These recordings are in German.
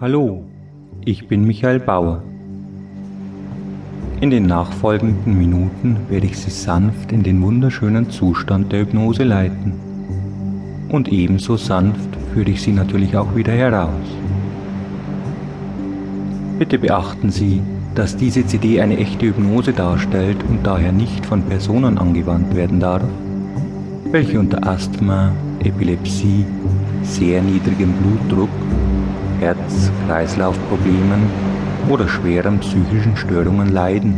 Hallo, ich bin Michael Bauer. In den nachfolgenden Minuten werde ich Sie sanft in den wunderschönen Zustand der Hypnose leiten. Und ebenso sanft führe ich Sie natürlich auch wieder heraus. Bitte beachten Sie, dass diese CD eine echte Hypnose darstellt und daher nicht von Personen angewandt werden darf, welche unter Asthma, Epilepsie, sehr niedrigem Blutdruck, Herz-Kreislauf-Problemen oder schweren psychischen Störungen leiden.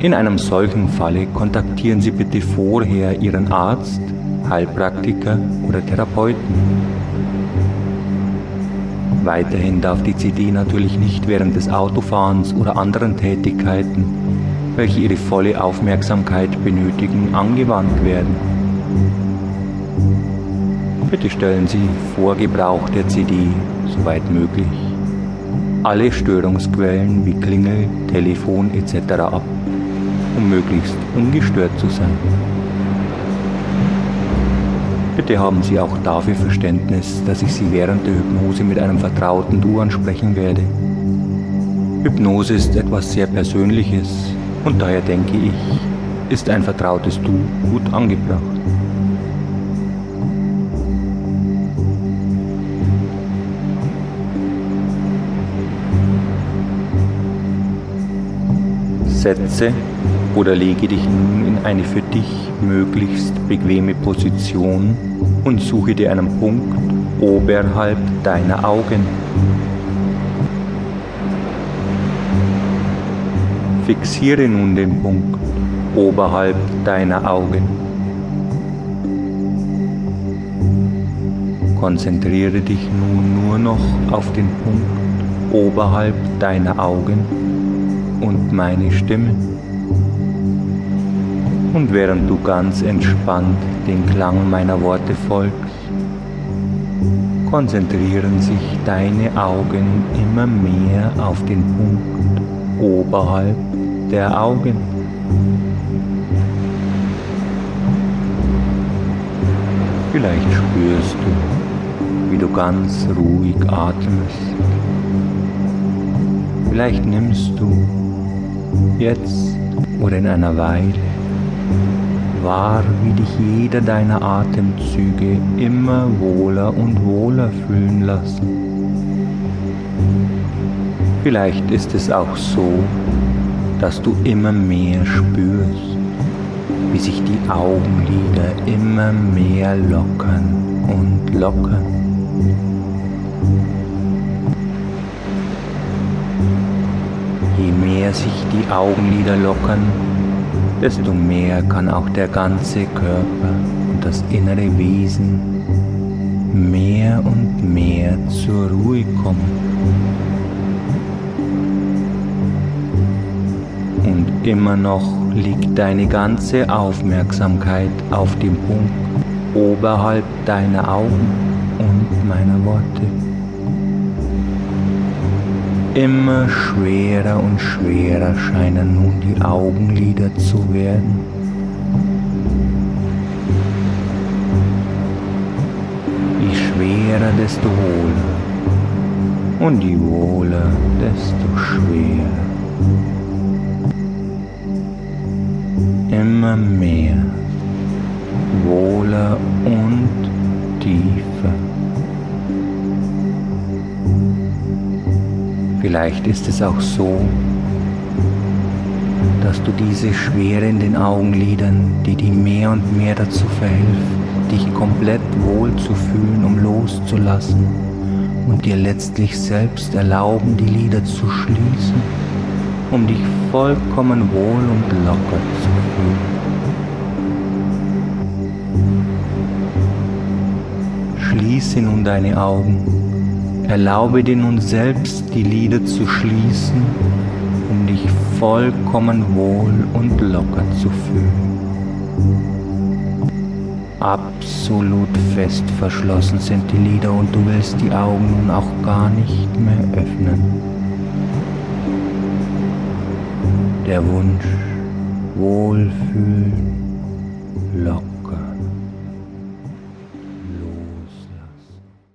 In einem solchen Falle kontaktieren Sie bitte vorher Ihren Arzt, Heilpraktiker oder Therapeuten. Weiterhin darf die CD natürlich nicht während des Autofahrens oder anderen Tätigkeiten, welche Ihre volle Aufmerksamkeit benötigen, angewandt werden. Bitte stellen Sie vor Gebrauch der CD, soweit möglich, alle Störungsquellen wie Klingel, Telefon etc. ab, um möglichst ungestört zu sein. Bitte haben Sie auch dafür Verständnis, dass ich Sie während der Hypnose mit einem vertrauten Du ansprechen werde. Hypnose ist etwas sehr Persönliches und daher denke ich, ist ein vertrautes Du gut angebracht. Setze oder lege dich nun in eine für dich möglichst bequeme Position und suche dir einen Punkt oberhalb deiner Augen. Fixiere nun den Punkt oberhalb deiner Augen. Konzentriere dich nun nur noch auf den Punkt oberhalb deiner Augen und meine Stimme. Und während du ganz entspannt den Klang meiner Worte folgst, konzentrieren sich deine Augen immer mehr auf den Punkt oberhalb der Augen. Vielleicht spürst du, wie du ganz ruhig atmest. Vielleicht nimmst du jetzt oder in einer Weile wahr, wie dich jeder deiner Atemzüge immer wohler und wohler fühlen lassen. Vielleicht ist es auch so, dass du immer mehr spürst, wie sich die Augenlider immer mehr lockern und lockern. Je mehr sich die Augenlider lockern, desto mehr kann auch der ganze Körper und das innere Wesen mehr und mehr zur Ruhe kommen. Und immer noch liegt deine ganze Aufmerksamkeit auf dem Punkt oberhalb deiner Augen und meiner Worte. Immer schwerer und schwerer scheinen nun die Augenlider zu werden. Je schwerer, desto wohler. Und je wohler, desto schwerer. Immer mehr. Wohler und Vielleicht ist es auch so, dass du diese Schwere in den Augenlidern, die dir mehr und mehr dazu verhilft, dich komplett wohl zu fühlen, um loszulassen und dir letztlich selbst erlauben, die Lider zu schließen, um dich vollkommen wohl und locker zu fühlen. Schließe nun deine Augen Erlaube dir nun selbst die Lider zu schließen, um dich vollkommen wohl und locker zu fühlen. Absolut fest verschlossen sind die Lider und du willst die Augen nun auch gar nicht mehr öffnen. Der Wunsch, Wohlfühlen, locker